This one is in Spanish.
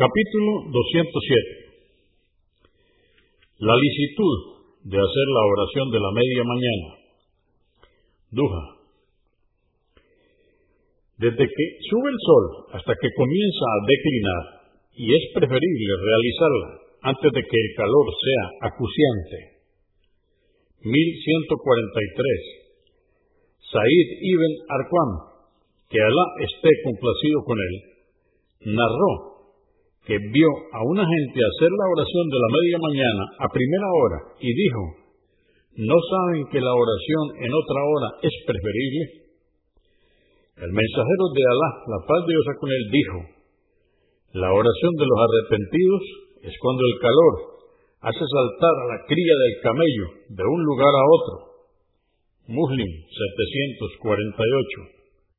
Capítulo 207 La licitud de hacer la oración de la media mañana. Duja. Desde que sube el sol hasta que comienza a declinar, y es preferible realizarla antes de que el calor sea acuciante. 1143. Said ibn Arqam, que Alá esté complacido con él, narró que vio a una gente hacer la oración de la media mañana a primera hora y dijo, ¿no saben que la oración en otra hora es preferible? El mensajero de Alá, la paz de Dios con él, dijo, la oración de los arrepentidos es cuando el calor hace saltar a la cría del camello de un lugar a otro. Muslim 748